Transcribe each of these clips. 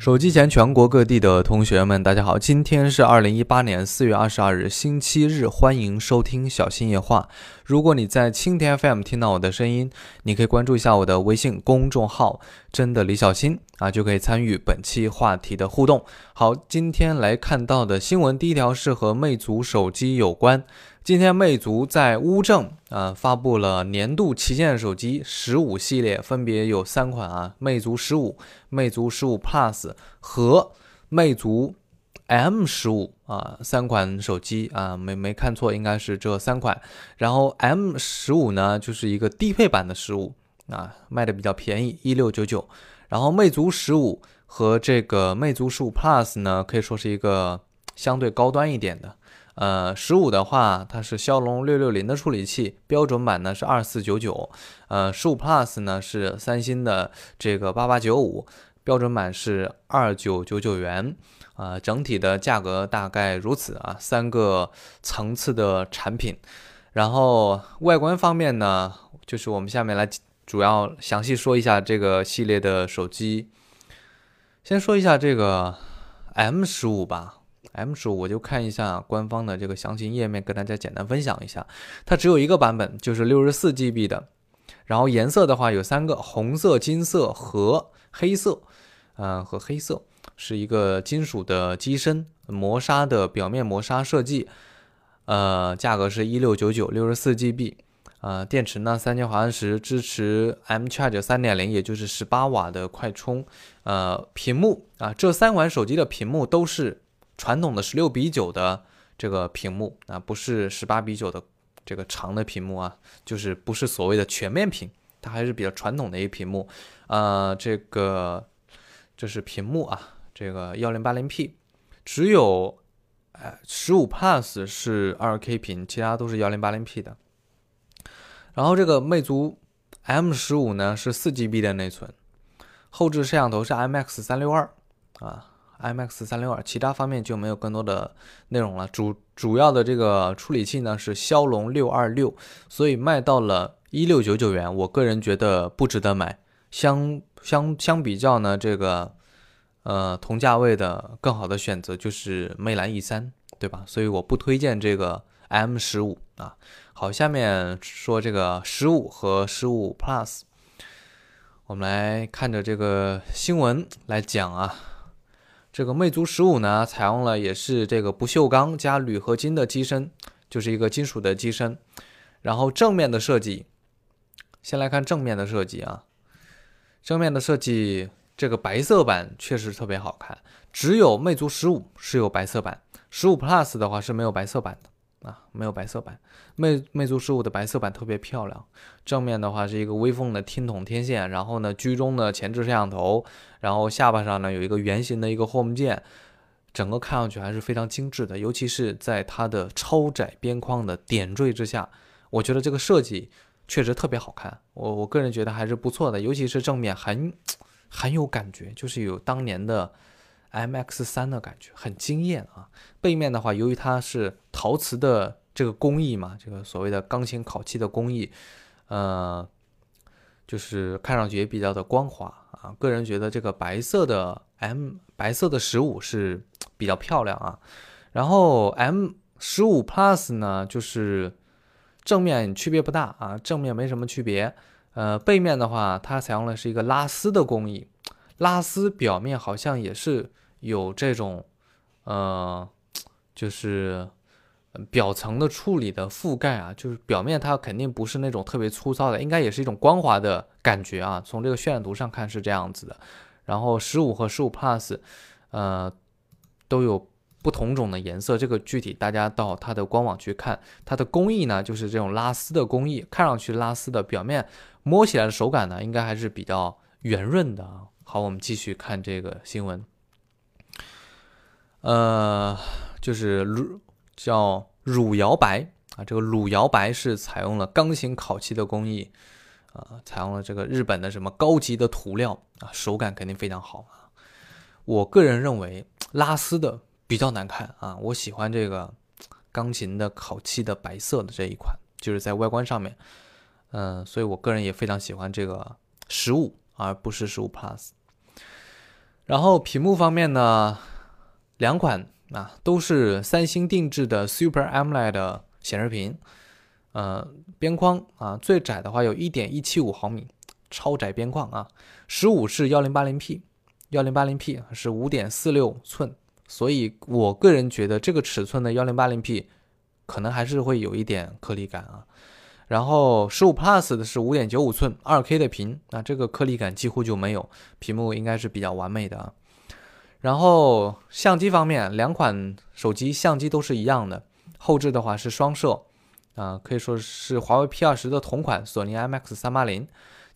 手机前全国各地的同学们，大家好！今天是二零一八年四月二十二日，星期日，欢迎收听小新夜话。如果你在蜻蜓 FM 听到我的声音，你可以关注一下我的微信公众号“真的李小新”啊，就可以参与本期话题的互动。好，今天来看到的新闻，第一条是和魅族手机有关。今天，魅族在乌镇啊发布了年度旗舰手机十五系列，分别有三款啊，魅族十五、魅族十五 Plus 和魅族 M 十五啊，三款手机啊，没没看错，应该是这三款。然后 M 十五呢，就是一个低配版的十五啊，卖的比较便宜，一六九九。然后魅族十五和这个魅族十五 Plus 呢，可以说是一个相对高端一点的。呃，十五的话，它是骁龙六六零的处理器，标准版呢是二四九九，呃，十五 Plus 呢是三星的这个八八九五，标准版是二九九九元，啊，整体的价格大概如此啊，三个层次的产品，然后外观方面呢，就是我们下面来主要详细说一下这个系列的手机，先说一下这个 M 十五吧。M 十五，我就看一下官方的这个详情页面，跟大家简单分享一下。它只有一个版本，就是六十四 GB 的。然后颜色的话有三个：红色、金色和黑色。嗯，和黑色是一个金属的机身，磨砂的表面磨砂设计。呃，价格是一六九九，六十四 GB。呃，电池呢，三千毫安时，支持 M Charge 三点零，也就是十八瓦的快充。呃，屏幕啊，这三款手机的屏幕都是。传统的十六比九的这个屏幕啊，不是十八比九的这个长的屏幕啊，就是不是所谓的全面屏，它还是比较传统的一个屏幕。呃，这个这是屏幕啊，这个幺零八零 P，只有呃十五 Plus 是二 K 屏，其他都是幺零八零 P 的。然后这个魅族 M 十五呢是四 GB 的内存，后置摄像头是 IMX 三六二啊。iMax 三六二，其他方面就没有更多的内容了。主主要的这个处理器呢是骁龙六二六，所以卖到了一六九九元，我个人觉得不值得买。相相相比较呢，这个呃同价位的更好的选择就是魅蓝 E 三，对吧？所以我不推荐这个 M 十五啊。好，下面说这个十五和十五 Plus，我们来看着这个新闻来讲啊。这个魅族十五呢，采用了也是这个不锈钢加铝合金的机身，就是一个金属的机身。然后正面的设计，先来看正面的设计啊。正面的设计，这个白色版确实特别好看，只有魅族十五是有白色版，十五 Plus 的话是没有白色版的。啊，没有白色版，魅魅族十五的白色版特别漂亮。正面的话是一个微风的听筒天线，然后呢居中的前置摄像头，然后下巴上呢有一个圆形的一个 Home 键，整个看上去还是非常精致的。尤其是在它的超窄边框的点缀之下，我觉得这个设计确实特别好看。我我个人觉得还是不错的，尤其是正面很 很有感觉，就是有当年的。M X 三的感觉很惊艳啊！背面的话，由于它是陶瓷的这个工艺嘛，这个所谓的钢琴烤漆的工艺，呃，就是看上去也比较的光滑啊。个人觉得这个白色的 M 白色的十五是比较漂亮啊。然后 M 十五 Plus 呢，就是正面区别不大啊，正面没什么区别。呃，背面的话，它采用的是一个拉丝的工艺，拉丝表面好像也是。有这种，呃，就是表层的处理的覆盖啊，就是表面它肯定不是那种特别粗糙的，应该也是一种光滑的感觉啊。从这个渲染图上看是这样子的。然后十五和十五 Plus，呃，都有不同种的颜色，这个具体大家到它的官网去看。它的工艺呢，就是这种拉丝的工艺，看上去拉丝的表面摸起来的手感呢，应该还是比较圆润的啊。好，我们继续看这个新闻。呃，就是乳叫乳摇白啊，这个乳摇白是采用了钢琴烤漆的工艺，啊，采用了这个日本的什么高级的涂料啊，手感肯定非常好啊。我个人认为拉丝的比较难看啊，我喜欢这个钢琴的烤漆的白色的这一款，就是在外观上面，嗯，所以我个人也非常喜欢这个十五，而不是十五 Plus。然后屏幕方面呢，两款啊都是三星定制的 Super AMOLED 显示屏，呃，边框啊最窄的话有1.175毫米，超窄边框啊，十五是 1080P，1080P 是5.46寸，所以我个人觉得这个尺寸的 1080P 可能还是会有一点颗粒感啊。然后十五 Plus 的是五点九五寸二 K 的屏，那这个颗粒感几乎就没有，屏幕应该是比较完美的啊。然后相机方面，两款手机相机都是一样的，后置的话是双摄，啊，可以说是华为 P 二十的同款索尼 IMX 三八零，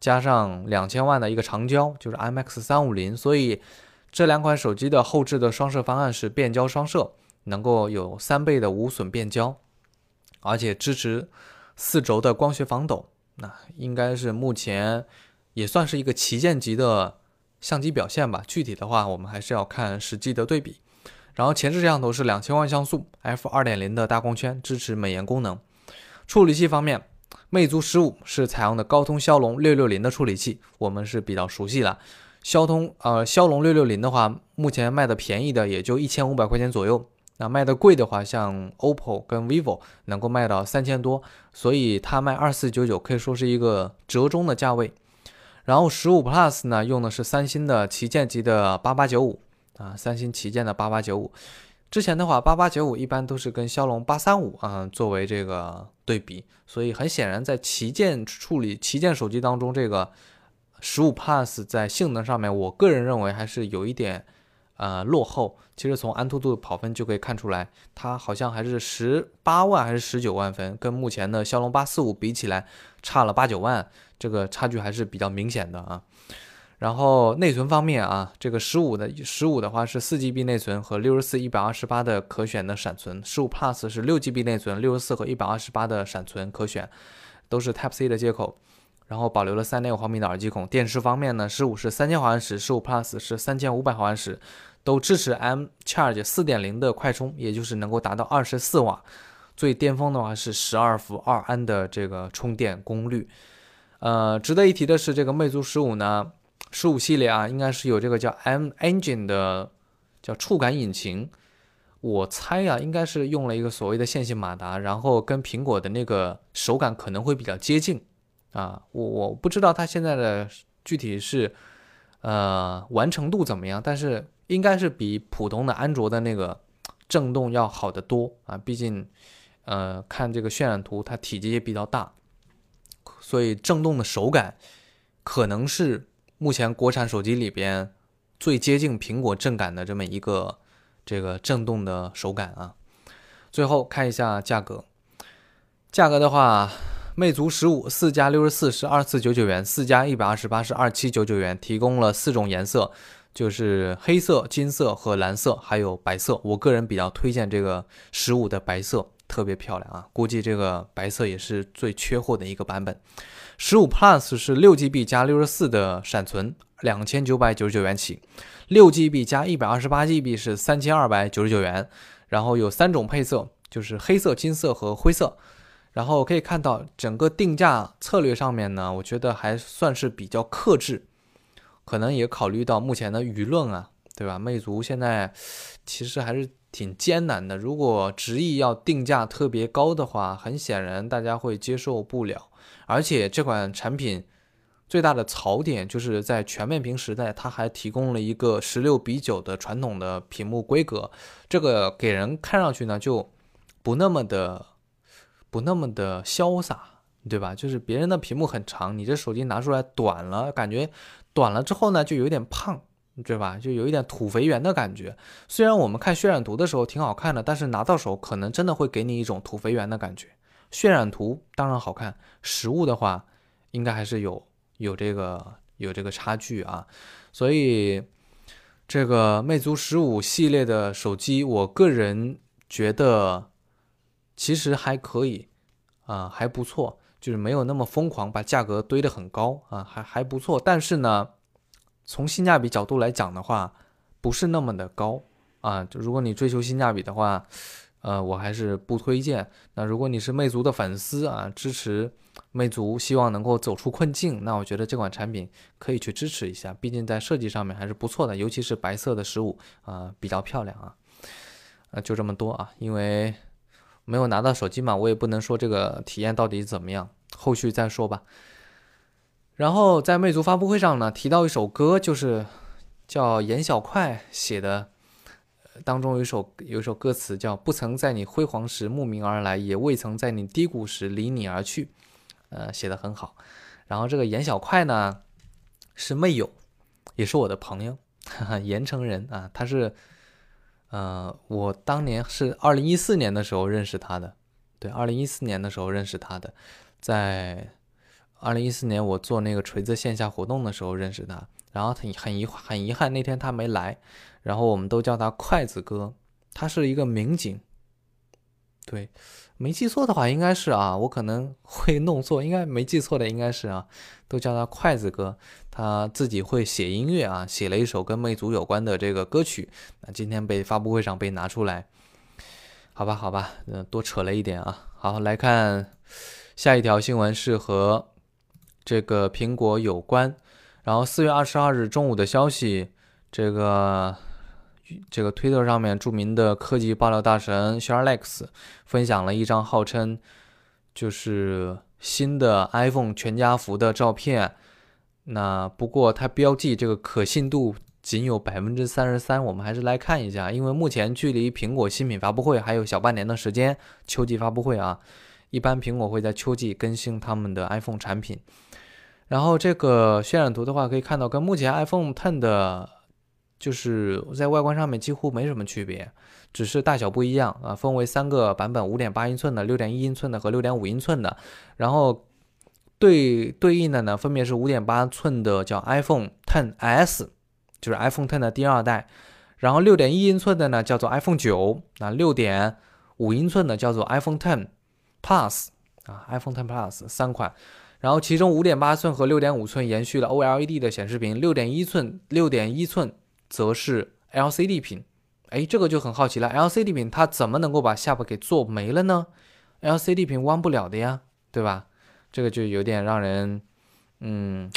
加上两千万的一个长焦，就是 IMX 三五零，所以这两款手机的后置的双摄方案是变焦双摄，能够有三倍的无损变焦，而且支持。四轴的光学防抖，那应该是目前也算是一个旗舰级的相机表现吧。具体的话，我们还是要看实际的对比。然后前置摄像头是两千万像素，f 二点零的大光圈，支持美颜功能。处理器方面，魅族十五是采用的高通骁龙六六零的处理器，我们是比较熟悉的。骁通呃骁龙六六零的话，目前卖的便宜的也就一千五百块钱左右。那卖的贵的话，像 OPPO 跟 vivo 能够卖到三千多，所以它卖二四九九可以说是一个折中的价位。然后十五 Plus 呢，用的是三星的旗舰级的八八九五啊，三星旗舰的八八九五。之前的话，八八九五一般都是跟骁龙八三五啊作为这个对比，所以很显然在旗舰处理旗舰手机当中，这个十五 Plus 在性能上面，我个人认为还是有一点。呃，落后。其实从安兔兔跑分就可以看出来，它好像还是十八万还是十九万分，跟目前的骁龙八四五比起来，差了八九万，这个差距还是比较明显的啊。然后内存方面啊，这个十五的十五的话是四 GB 内存和六十四、一百二十八的可选的闪存，十五 Plus 是六 GB 内存、六十四和一百二十八的闪存可选，都是 Type C 的接口。然后保留了三点五毫米的耳机孔。电池方面呢，十五是三千毫安时，十五 Plus 是三千五百毫安时，都支持 M Charge 四点零的快充，也就是能够达到二十四瓦。最巅峰的话是十二伏二安的这个充电功率。呃，值得一提的是，这个魅族十五呢，十五系列啊，应该是有这个叫 M Engine 的叫触感引擎。我猜啊，应该是用了一个所谓的线性马达，然后跟苹果的那个手感可能会比较接近。啊，我我不知道它现在的具体是，呃，完成度怎么样，但是应该是比普通的安卓的那个震动要好得多啊。毕竟，呃，看这个渲染图，它体积也比较大，所以震动的手感可能是目前国产手机里边最接近苹果震感的这么一个这个震动的手感啊。最后看一下价格，价格的话。魅族十五四加六十四是二四九九元，四加一百二十八是二七九九元，提供了四种颜色，就是黑色、金色和蓝色，还有白色。我个人比较推荐这个十五的白色，特别漂亮啊！估计这个白色也是最缺货的一个版本。十五 Plus 是六 GB 加六十四的闪存，两千九百九十九元起；六 GB 加一百二十八 GB 是三千二百九十九元。然后有三种配色，就是黑色、金色和灰色。然后可以看到，整个定价策略上面呢，我觉得还算是比较克制，可能也考虑到目前的舆论啊，对吧？魅族现在其实还是挺艰难的，如果执意要定价特别高的话，很显然大家会接受不了。而且这款产品最大的槽点就是在全面屏时代，它还提供了一个十六比九的传统的屏幕规格，这个给人看上去呢就不那么的。不那么的潇洒，对吧？就是别人的屏幕很长，你这手机拿出来短了，感觉短了之后呢，就有点胖，对吧？就有一点土肥圆的感觉。虽然我们看渲染图的时候挺好看的，但是拿到手可能真的会给你一种土肥圆的感觉。渲染图当然好看，实物的话应该还是有有这个有这个差距啊。所以这个魅族十五系列的手机，我个人觉得。其实还可以，啊，还不错，就是没有那么疯狂，把价格堆得很高啊，还还不错。但是呢，从性价比角度来讲的话，不是那么的高啊。就如果你追求性价比的话，呃，我还是不推荐。那如果你是魅族的粉丝啊，支持魅族，希望能够走出困境，那我觉得这款产品可以去支持一下，毕竟在设计上面还是不错的，尤其是白色的十五啊，比较漂亮啊。呃，就这么多啊，因为没有拿到手机嘛，我也不能说这个体验到底怎么样，后续再说吧。然后在魅族发布会上呢，提到一首歌，就是叫严小快写的，当中有一首有一首歌词叫“不曾在你辉煌时慕名而来，也未曾在你低谷时离你而去”，呃，写的很好。然后这个严小快呢，是魅友，也是我的朋友，哈哈，盐城人啊，他是，呃，我当年是二零一四年的时候认识他的，对，二零一四年的时候认识他的，在。二零一四年我做那个锤子线下活动的时候认识他，然后很很遗很遗憾那天他没来，然后我们都叫他筷子哥，他是一个民警，对，没记错的话应该是啊，我可能 会弄错，应该没记错的应该是啊，都叫他筷子哥，他自己会写音乐啊，写了一首跟魅族有关的这个歌曲，那今天被发布会上被拿出来，好吧好吧，嗯，多扯了一点啊，好来看下一条新闻是和。这个苹果有关，然后四月二十二日中午的消息，这个这个推特上面著名的科技爆料大神 Sharlex 分享了一张号称就是新的 iPhone 全家福的照片。那不过它标记这个可信度仅有百分之三十三，我们还是来看一下，因为目前距离苹果新品发布会还有小半年的时间，秋季发布会啊，一般苹果会在秋季更新他们的 iPhone 产品。然后这个渲染图的话，可以看到跟目前 iPhone Ten 的，就是在外观上面几乎没什么区别，只是大小不一样啊。分为三个版本：五点八英寸的、六点一英寸的和六点五英寸的。然后对对应的呢，分别是五点八寸的叫 iPhone Ten S，就是 iPhone Ten 的第二代。然后六点一英寸的呢叫做 iPhone 九，那六点五英寸的叫做 iPhone Ten Plus 啊，iPhone Ten Plus 三款。然后其中五点八寸和六点五寸延续了 OLED 的显示屏，六点一寸六点一寸则是 LCD 屏。哎，这个就很好奇了，LCD 屏它怎么能够把下巴给做没了呢？LCD 屏弯不了的呀，对吧？这个就有点让人，嗯，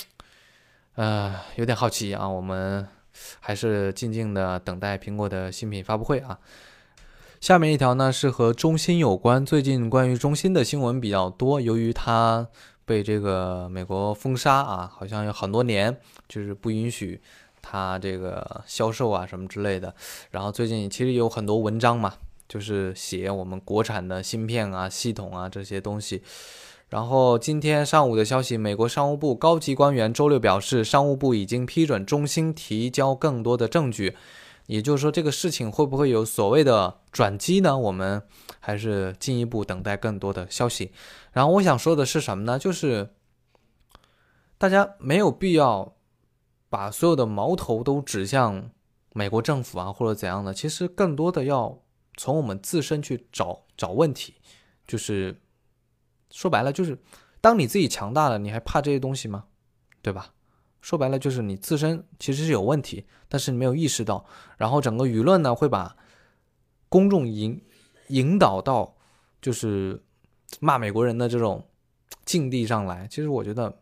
呃，有点好奇啊。我们还是静静的等待苹果的新品发布会啊。下面一条呢是和中兴有关，最近关于中兴的新闻比较多，由于它。被这个美国封杀啊，好像有很多年，就是不允许它这个销售啊什么之类的。然后最近其实有很多文章嘛，就是写我们国产的芯片啊、系统啊这些东西。然后今天上午的消息，美国商务部高级官员周六表示，商务部已经批准中兴提交更多的证据。也就是说，这个事情会不会有所谓的转机呢？我们还是进一步等待更多的消息。然后我想说的是什么呢？就是大家没有必要把所有的矛头都指向美国政府啊，或者怎样的。其实更多的要从我们自身去找找问题。就是说白了，就是当你自己强大了，你还怕这些东西吗？对吧？说白了就是你自身其实是有问题，但是你没有意识到，然后整个舆论呢会把公众引引导到就是骂美国人的这种境地上来。其实我觉得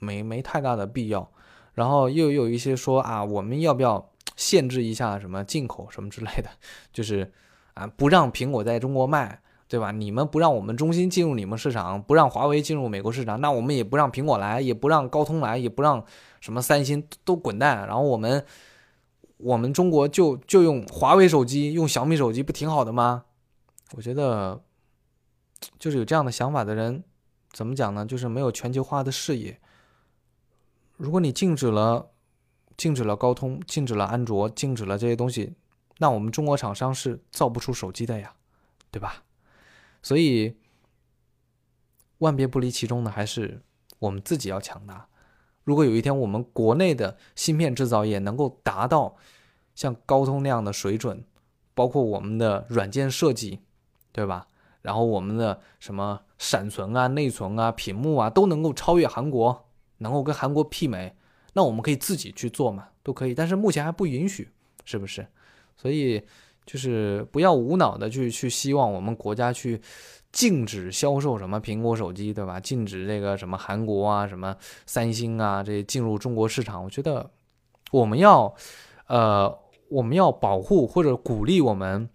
没没太大的必要。然后又有一些说啊，我们要不要限制一下什么进口什么之类的，就是啊不让苹果在中国卖。对吧？你们不让我们中兴进入你们市场，不让华为进入美国市场，那我们也不让苹果来，也不让高通来，也不让什么三星都滚蛋。然后我们，我们中国就就用华为手机，用小米手机，不挺好的吗？我觉得，就是有这样的想法的人，怎么讲呢？就是没有全球化的视野。如果你禁止了，禁止了高通，禁止了安卓，禁止了这些东西，那我们中国厂商是造不出手机的呀，对吧？所以，万变不离其中的还是我们自己要强大。如果有一天我们国内的芯片制造业能够达到像高通那样的水准，包括我们的软件设计，对吧？然后我们的什么闪存啊、内存啊、屏幕啊都能够超越韩国，能够跟韩国媲美，那我们可以自己去做嘛，都可以。但是目前还不允许，是不是？所以。就是不要无脑的去去希望我们国家去禁止销售什么苹果手机，对吧？禁止这个什么韩国啊、什么三星啊这些进入中国市场。我觉得我们要呃我们要保护或者鼓励我们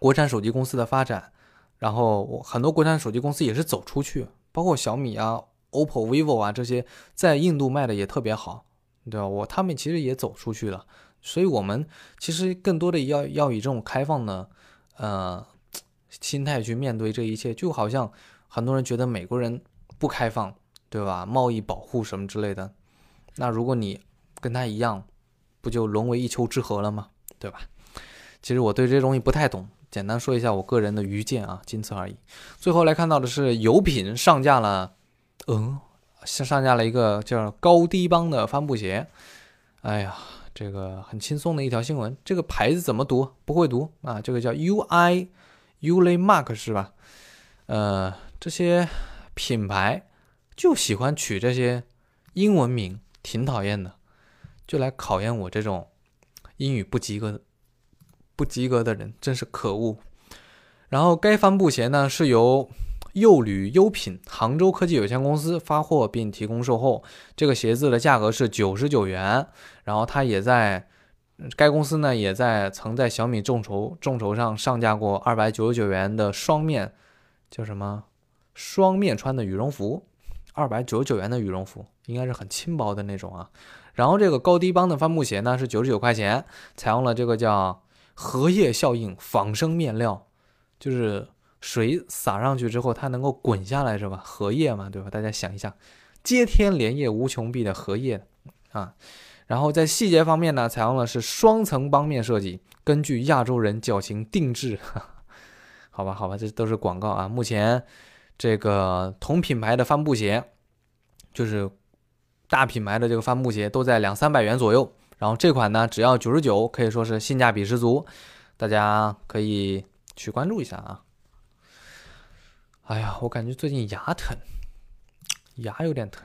国产手机公司的发展。然后很多国产手机公司也是走出去，包括小米啊、OPPO、vivo 啊这些，在印度卖的也特别好，对吧？我他们其实也走出去了，所以我们其实更多的要要以这种开放的呃心态去面对这一切，就好像很多人觉得美国人不开放，对吧？贸易保护什么之类的，那如果你跟他一样，不就沦为一丘之貉了吗？对吧？其实我对这东西不太懂。简单说一下我个人的愚见啊，仅此而已。最后来看到的是油品上架了，嗯，上上架了一个叫高低帮的帆布鞋。哎呀，这个很轻松的一条新闻。这个牌子怎么读？不会读啊。这个叫 U I U L Mark 是吧？呃，这些品牌就喜欢取这些英文名，挺讨厌的，就来考验我这种英语不及格。不及格的人真是可恶。然后该帆布鞋呢是由幼旅优品杭州科技有限公司发货并提供售后。这个鞋子的价格是九十九元。然后它也在该公司呢也在曾在小米众筹众筹上上架过二百九十九元的双面叫什么双面穿的羽绒服，二百九十九元的羽绒服应该是很轻薄的那种啊。然后这个高低帮的帆布鞋呢是九十九块钱，采用了这个叫。荷叶效应仿生面料，就是水洒上去之后，它能够滚下来，是吧？荷叶嘛，对吧？大家想一下，接天莲叶无穷碧的荷叶啊。然后在细节方面呢，采用的是双层帮面设计，根据亚洲人脚型定制。好吧，好吧，这都是广告啊。目前这个同品牌的帆布鞋，就是大品牌的这个帆布鞋，都在两三百元左右。然后这款呢，只要九十九，可以说是性价比十足，大家可以去关注一下啊。哎呀，我感觉最近牙疼，牙有点疼。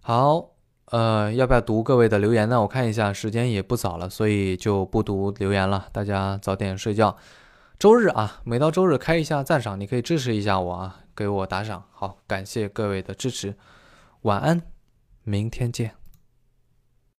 好，呃，要不要读各位的留言呢？我看一下，时间也不早了，所以就不读留言了。大家早点睡觉。周日啊，每到周日开一下赞赏，你可以支持一下我啊，给我打赏。好，感谢各位的支持。晚安，明天见。